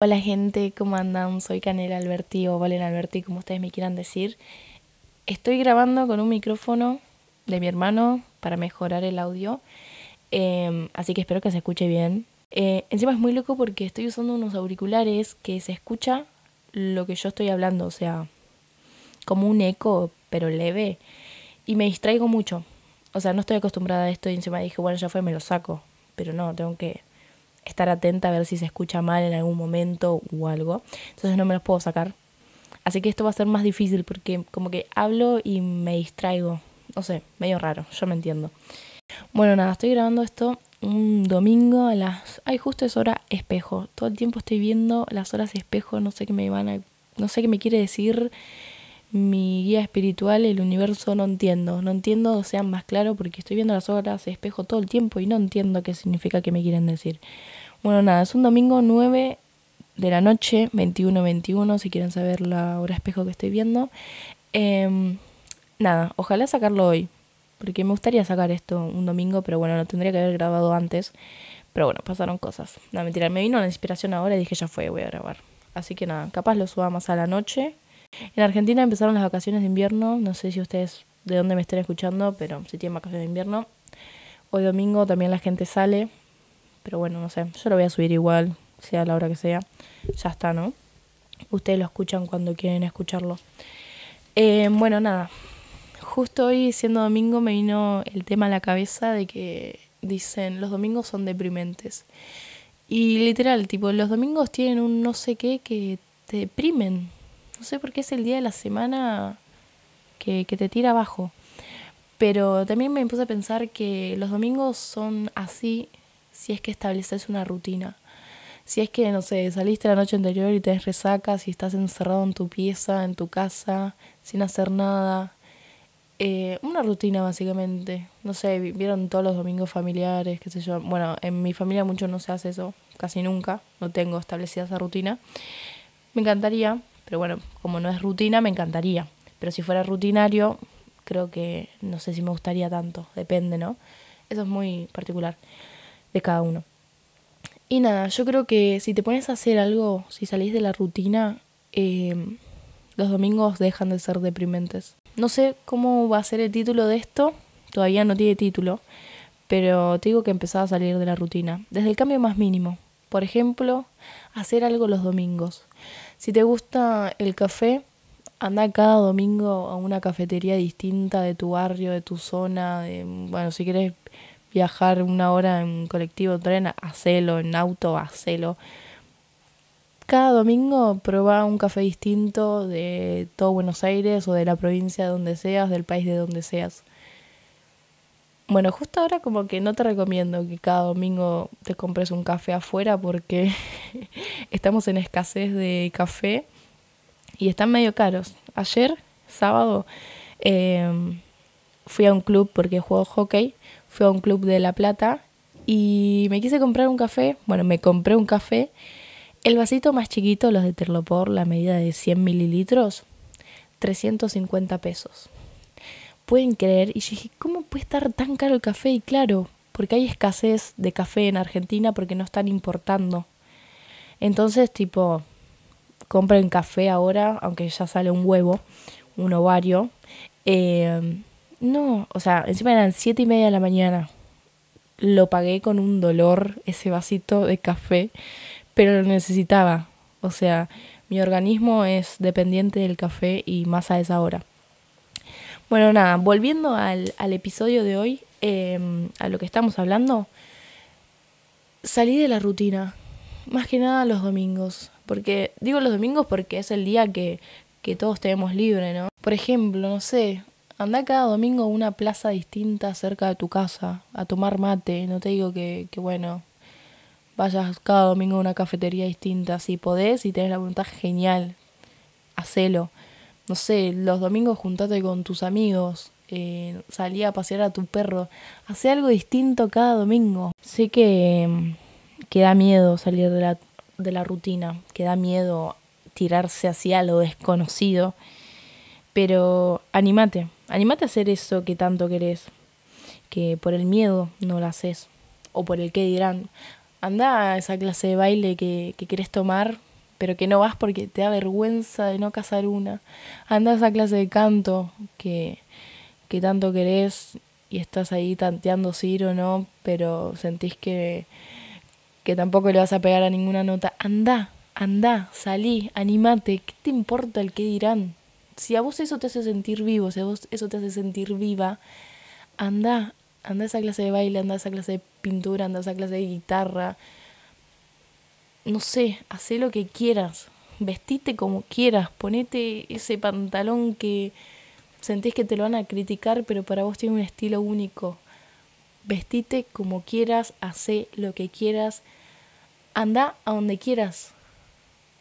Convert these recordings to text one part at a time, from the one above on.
Hola gente, ¿cómo andan? Soy Canela Alberti o Valen Alberti, como ustedes me quieran decir. Estoy grabando con un micrófono de mi hermano para mejorar el audio, em, así que espero que se escuche bien. Eh, encima es muy loco porque estoy usando unos auriculares que se escucha lo que yo estoy hablando, o sea, como un eco, pero leve, y me distraigo mucho. O sea, no estoy acostumbrada a esto y encima dije, bueno, ya fue, me lo saco, pero no, tengo que estar atenta a ver si se escucha mal en algún momento o algo. Entonces no me los puedo sacar. Así que esto va a ser más difícil porque como que hablo y me distraigo. No sé, medio raro, yo me entiendo. Bueno, nada, estoy grabando esto un domingo a las... Ay, justo es hora espejo. Todo el tiempo estoy viendo las horas espejo, no sé qué me van a... No sé qué me quiere decir mi guía espiritual, el universo, no entiendo. No entiendo, sean más claro, porque estoy viendo las horas espejo todo el tiempo y no entiendo qué significa que me quieren decir. Bueno, nada, es un domingo 9 de la noche, 21-21, si quieren saber la hora espejo que estoy viendo. Em, nada, ojalá sacarlo hoy, porque me gustaría sacar esto un domingo, pero bueno, lo tendría que haber grabado antes. Pero bueno, pasaron cosas. No, mentira, me vino la inspiración ahora y dije, ya fue, voy a grabar. Así que nada, capaz lo suba más a la noche. En Argentina empezaron las vacaciones de invierno, no sé si ustedes de dónde me estén escuchando, pero si tienen vacaciones de invierno. Hoy domingo también la gente sale, pero bueno, no sé, yo lo voy a subir igual, sea la hora que sea. Ya está, ¿no? Ustedes lo escuchan cuando quieren escucharlo. Eh, bueno, nada. Justo hoy, siendo domingo, me vino el tema a la cabeza de que dicen los domingos son deprimentes. Y literal, tipo, los domingos tienen un no sé qué que te deprimen. No sé por qué es el día de la semana que, que te tira abajo. Pero también me puse a pensar que los domingos son así si es que estableces una rutina. Si es que, no sé, saliste la noche anterior y te resacas y estás encerrado en tu pieza, en tu casa, sin hacer nada. Eh, una rutina básicamente. No sé, vieron todos los domingos familiares, qué sé yo. Bueno, en mi familia mucho no se hace eso, casi nunca. No tengo establecida esa rutina. Me encantaría, pero bueno, como no es rutina, me encantaría. Pero si fuera rutinario, creo que no sé si me gustaría tanto, depende, ¿no? Eso es muy particular de cada uno. Y nada, yo creo que si te pones a hacer algo, si salís de la rutina, eh, los domingos dejan de ser deprimentes. No sé cómo va a ser el título de esto, todavía no tiene título, pero te digo que empezaba a salir de la rutina, desde el cambio más mínimo. Por ejemplo, hacer algo los domingos. Si te gusta el café, anda cada domingo a una cafetería distinta de tu barrio, de tu zona, de, bueno, si quieres viajar una hora en colectivo, tren, hacelo, en auto, hacelo. Cada domingo prueba un café distinto de todo Buenos Aires o de la provincia de donde seas, del país de donde seas. Bueno, justo ahora como que no te recomiendo que cada domingo te compres un café afuera porque estamos en escasez de café y están medio caros. Ayer, sábado, em, fui a un club porque juego hockey fui a un club de La Plata y me quise comprar un café. Bueno, me compré un café. El vasito más chiquito, los de Terlopor, la medida de 100 mililitros, 350 pesos. Pueden creer, y dije, ¿cómo puede estar tan caro el café? Y claro, porque hay escasez de café en Argentina porque no están importando. Entonces, tipo, compren café ahora, aunque ya sale un huevo, un ovario. Eh, no, o sea, encima eran siete y media de la mañana. Lo pagué con un dolor ese vasito de café, pero lo necesitaba. O sea, mi organismo es dependiente del café y más a esa hora. Bueno, nada, volviendo al, al episodio de hoy, em, a lo que estamos hablando, salí de la rutina, más que nada los domingos. Porque digo los domingos porque es el día que, que todos tenemos libre, ¿no? Por ejemplo, no sé, Anda cada domingo a una plaza distinta cerca de tu casa a tomar mate. No te digo que, que bueno, vayas cada domingo a una cafetería distinta. Si podés y tenés la voluntad, genial. Hacelo. No sé, los domingos juntate con tus amigos. Eh, salí a pasear a tu perro. Hacé algo distinto cada domingo. Sé que, que da miedo salir de la, de la rutina. Que da miedo tirarse hacia lo desconocido. Pero animate Animate a hacer eso que tanto querés, que por el miedo no lo haces, o por el qué dirán. Anda a esa clase de baile que, que querés tomar pero que no vas porque te da vergüenza de no casar una. Anda a esa clase de canto que, que tanto querés y estás ahí tanteando si ir o no, pero sentís que, que tampoco le vas a pegar a ninguna nota. Anda, anda, salí, animate, ¿qué te importa el que dirán? Si a vos eso te hace sentir vivo, si a vos eso te hace sentir viva, anda, anda a esa clase de baile, anda a esa clase de pintura, anda a esa clase de guitarra. No sé, haz lo que quieras, vestite como quieras, ponete ese pantalón que sentís que te lo van a criticar, pero para vos tiene un estilo único. Vestite como quieras, hacé lo que quieras, anda a donde quieras,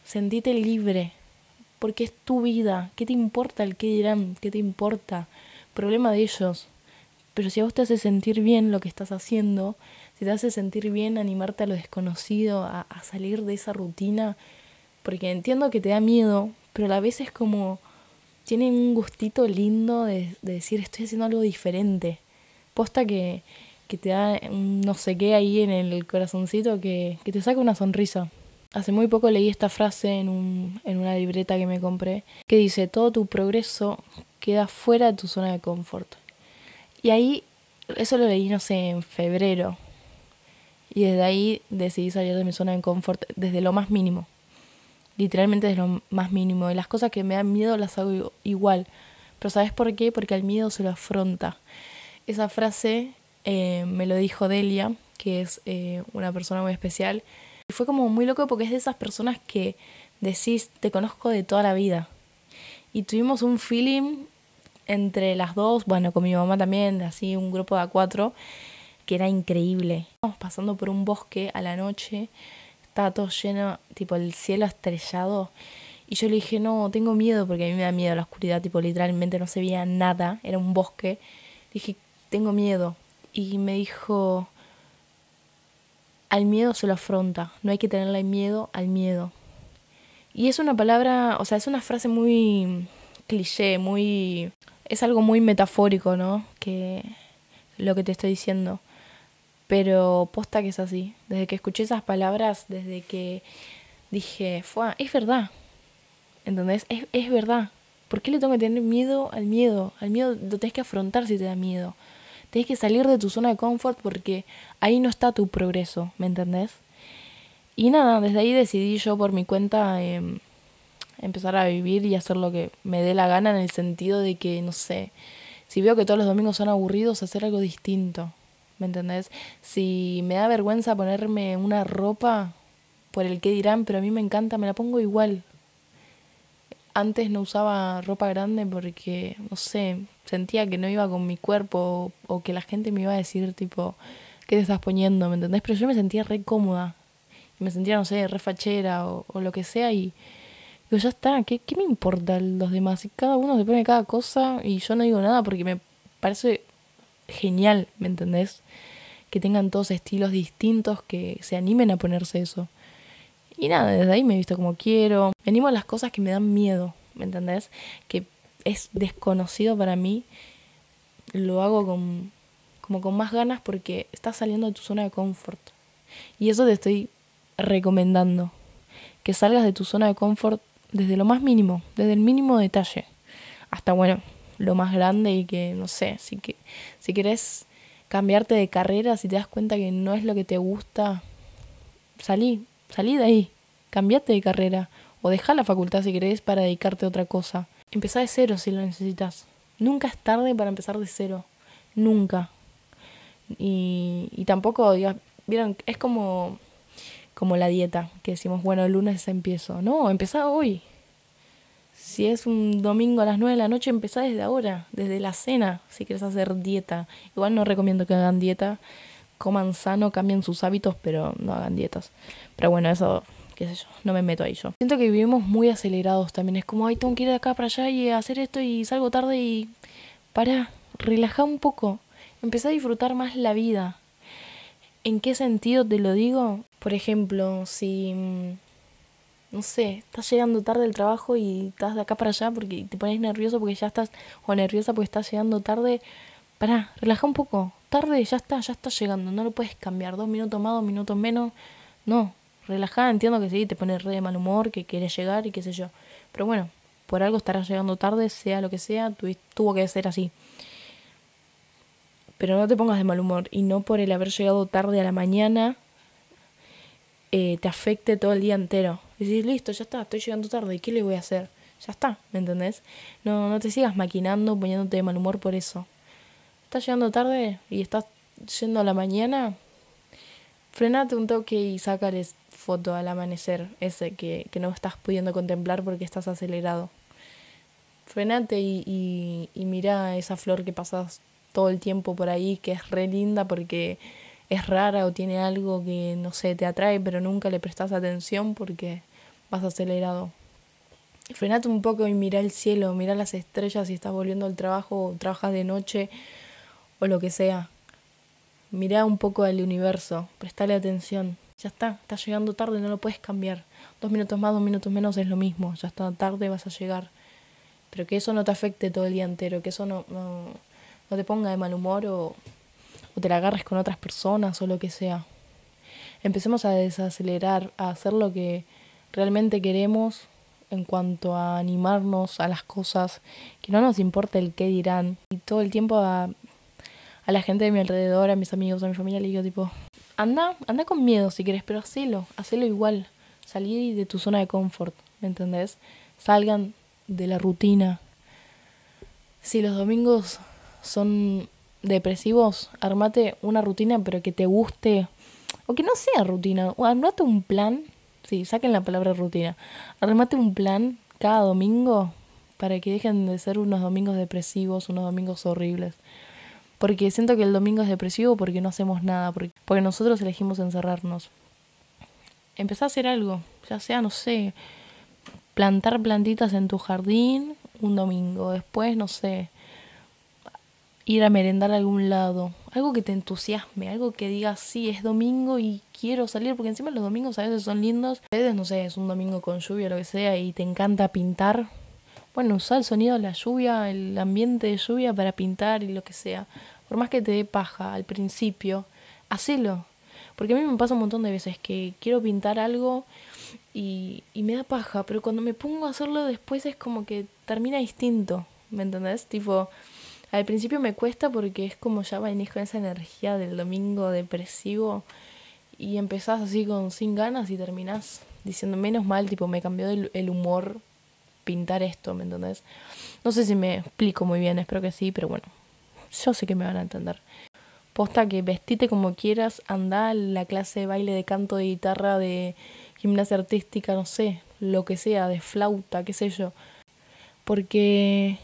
sentite libre, porque es tu vida. ¿Qué te importa el qué dirán? ¿Qué te importa? Problema de ellos. Pero si a vos te hace sentir bien lo que estás haciendo, si te hace sentir bien animarte a lo desconocido, a, a salir de esa rutina, porque entiendo que te da miedo, pero a la vez es como, tiene un gustito lindo de, decir estoy haciendo algo diferente. Posta que, que te da un no sé qué ahí en el corazoncito que, que te saca una sonrisa. Hace muy poco leí esta frase en, un, en una libreta que me compré que dice, todo tu progreso queda fuera de tu zona de confort. Y ahí, eso lo leí, no sé, en febrero. Y desde ahí decidí salir de mi zona de confort desde lo más mínimo. Literalmente desde lo más mínimo. Y las cosas que me dan miedo las hago igual. Pero ¿sabes por qué? Porque al miedo se lo afronta. Esa frase eh, me lo dijo Delia, que es eh, una persona muy especial. Y fue como muy loco porque es de esas personas que decís, te conozco de toda la vida. Y tuvimos un feeling entre las dos, bueno, con mi mamá también, así un grupo de a cuatro, que era increíble. Estamos pasando por un bosque a la noche, estaba todo lleno, tipo el cielo estrellado. Y yo le dije, no, tengo miedo porque a mí me da miedo la oscuridad, tipo literalmente no se veía nada, era un bosque. dije, tengo miedo. Y me dijo, al miedo se lo afronta, no hay que tenerle miedo al miedo. Y es una palabra, o sea, es una frase muy cliché, muy es algo muy metafórico, ¿no? Que lo que te estoy diciendo. Pero posta que es así. Desde que escuché esas palabras, desde que dije, fue, es verdad. ¿Entendés? Es, es verdad. ¿Por qué le tengo que tener miedo al miedo? Al miedo lo tenés que afrontar si te da miedo. Tienes que salir de tu zona de confort porque ahí no está tu progreso, ¿me entendés? Y nada, desde ahí decidí yo por mi cuenta eh, empezar a vivir y hacer lo que me dé la gana en el sentido de que, no sé, si veo que todos los domingos son aburridos, hacer algo distinto, ¿me entendés? Si me da vergüenza ponerme una ropa por el que dirán, pero a mí me encanta, me la pongo igual. Antes no usaba ropa grande porque, no sé, sentía que no iba con mi cuerpo o, que la gente me iba a decir tipo, ¿qué te estás poniendo? ¿Me entendés? Pero yo me sentía re cómoda. Me sentía, no sé, re fachera o, o lo que sea y Digo, ya está, ¿qué, ¿qué me importa los demás? Y cada uno se pone cada cosa y yo no digo nada porque me parece genial, ¿me entendés? Que tengan todos estilos distintos, que se animen a ponerse eso. Y nada, desde ahí me he visto como quiero. Me animo a las cosas que me dan miedo, ¿me entendés? Que es desconocido para mí. Lo hago con, como con más ganas porque estás saliendo de tu zona de confort. Y eso te estoy recomendando. Que salgas de tu zona de confort desde lo más mínimo, desde el mínimo detalle, hasta bueno, lo más grande y que, no sé, si, que, si querés cambiarte de carrera, si te das cuenta que no es lo que te gusta, salí, salí de ahí, cambiate de carrera o deja la facultad si querés para dedicarte a otra cosa. Empezá de cero si lo necesitas. Nunca es tarde para empezar de cero, nunca. Y, y tampoco, vieron, es como como la dieta, que decimos, bueno, el lunes empiezo. No, empezá hoy. Si es un domingo a las 9 de la noche, empezá desde ahora, desde la cena, si quieres hacer dieta. Igual no recomiendo que hagan dieta, coman sano, cambien sus hábitos, pero no hagan dietas. Pero bueno, eso, qué sé yo, no me meto ahí yo. Siento que vivimos muy acelerados también. Es como, ay, tengo que ir de acá para allá y hacer esto y salgo tarde y... Para, relaja un poco. Empezá a disfrutar más la vida. ¿En qué sentido te lo digo? Por ejemplo, si, mm, no sé, estás llegando tarde del trabajo y estás de acá para allá porque te pones nervioso porque ya estás, o nerviosa porque estás llegando tarde, pará, relaja un poco. Tarde, ya está, ya estás llegando, no lo puedes cambiar. Dos minutos más, dos minutos menos, no, relajada, entiendo que sí, te pone re de mal humor, que quieres llegar y qué sé yo. Pero bueno, por algo estarás llegando tarde, sea lo que sea, tuvo que ser así. Pero no te pongas de mal humor y no por el haber llegado tarde a la mañana eh, te afecte todo el día entero. Decís, listo, ya está, estoy llegando tarde, ¿y qué le voy a hacer? Ya está, ¿me entendés? No, no te sigas maquinando, poniéndote de mal humor por eso. Estás llegando tarde y estás yendo a la mañana, frenate un toque y sácales foto al amanecer, ese que, que no estás pudiendo contemplar porque estás acelerado. Frenate y, y, y mira esa flor que pasas todo el tiempo por ahí, que es re linda porque es rara o tiene algo que, no sé, te atrae, pero nunca le prestas atención porque vas acelerado. Frenate un poco y mira el cielo, mira las estrellas si estás volviendo al trabajo o trabajas de noche o lo que sea. Mira un poco al universo, prestale atención. Ya está, estás llegando tarde, no lo puedes cambiar. Dos minutos más, dos minutos menos es lo mismo. Ya está tarde, vas a llegar. Pero que eso no te afecte todo el día entero, que eso no, no, no te ponga de mal humor o, o te la agarres con otras personas o lo que sea. Empecemos a desacelerar, a hacer lo que realmente queremos en cuanto a animarnos a las cosas, que no nos importa el qué dirán. Y todo el tiempo a, a la gente de mi alrededor, a mis amigos, a mi familia, le digo tipo, anda, anda con miedo si quieres, pero hacelo, hacelo igual. Salí de tu zona de confort, ¿me entendés? Salgan de la rutina. Si los domingos son depresivos, armate una rutina pero que te guste, o que no sea rutina, o armate un plan, sí, saquen la palabra rutina, armate un plan cada domingo para que dejen de ser unos domingos depresivos, unos domingos horribles. Porque siento que el domingo es depresivo porque no hacemos nada, porque, porque nosotros elegimos encerrarnos. Empezá a hacer algo, ya sea, no sé, plantar plantitas en tu jardín un domingo, después, no sé, ir a merendar a algún lado, algo que te entusiasme, algo que digas, sí, es domingo y quiero salir, porque encima los domingos a veces son lindos, a veces, no sé, es un domingo con lluvia lo que sea y te encanta pintar. Bueno, usa el sonido de la lluvia, el ambiente de lluvia para pintar y lo que sea. Por más que te dé paja al principio, hacelo. Porque a mí me pasa un montón de veces que quiero pintar algo y, y me da paja, pero cuando me pongo a hacerlo después es como que termina distinto, ¿me entendés? Tipo, al principio me cuesta porque es como ya venís con esa energía del domingo depresivo y empezás así con sin ganas y terminás diciendo menos mal, tipo me cambió el, humor pintar esto, ¿me entendés? No sé si me explico muy bien, espero que sí, pero bueno, yo sé que me van a entender. Posta que vestite como quieras, anda a la clase de baile, de canto, de guitarra, de gimnasia artística, no sé, lo que sea, de flauta, qué sé yo. Porque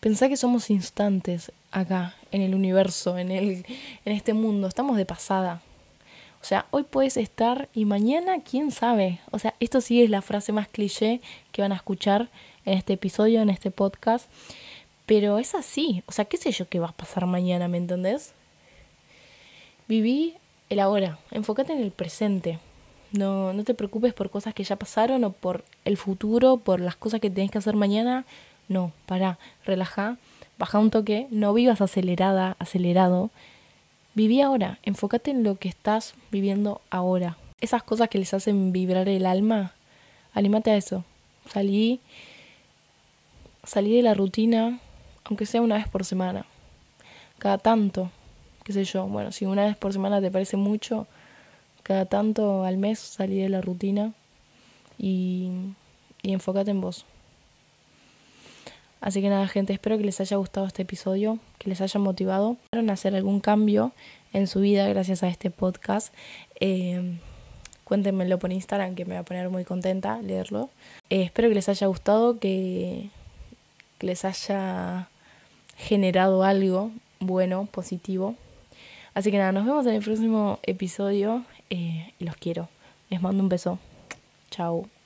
Pensá que somos instantes acá, en el universo, en, el, en este mundo. Estamos de pasada. O sea, hoy puedes estar y mañana, quién sabe. O sea, esto sí es la frase más cliché que van a escuchar en este episodio, en este podcast. Pero es así. O sea, qué sé yo qué va a pasar mañana, ¿me entendés? Viví el ahora. Enfócate en el presente. No, no te preocupes por cosas que ya pasaron o por el futuro, por las cosas que tenés que hacer mañana. No, para, relaja, baja un toque, no vivas acelerada, acelerado. Viví ahora, enfócate en lo que estás viviendo ahora. Esas cosas que les hacen vibrar el alma, anímate a eso. Salí, salí de la rutina, aunque sea una vez por semana. Cada tanto, qué sé yo, bueno, si una vez por semana te parece mucho, cada tanto al mes salí de la rutina y, y enfócate en vos. Así que nada, gente, espero que les haya gustado este episodio, que les haya motivado a hacer algún cambio en su vida gracias a este podcast. Eh, cuéntenmelo por Instagram, que me va a poner muy contenta leerlo. Eh, espero que les haya gustado, que, les haya generado algo bueno, positivo. Así que nada, nos vemos en el próximo episodio. Eh, los quiero. Les mando un beso. Chao.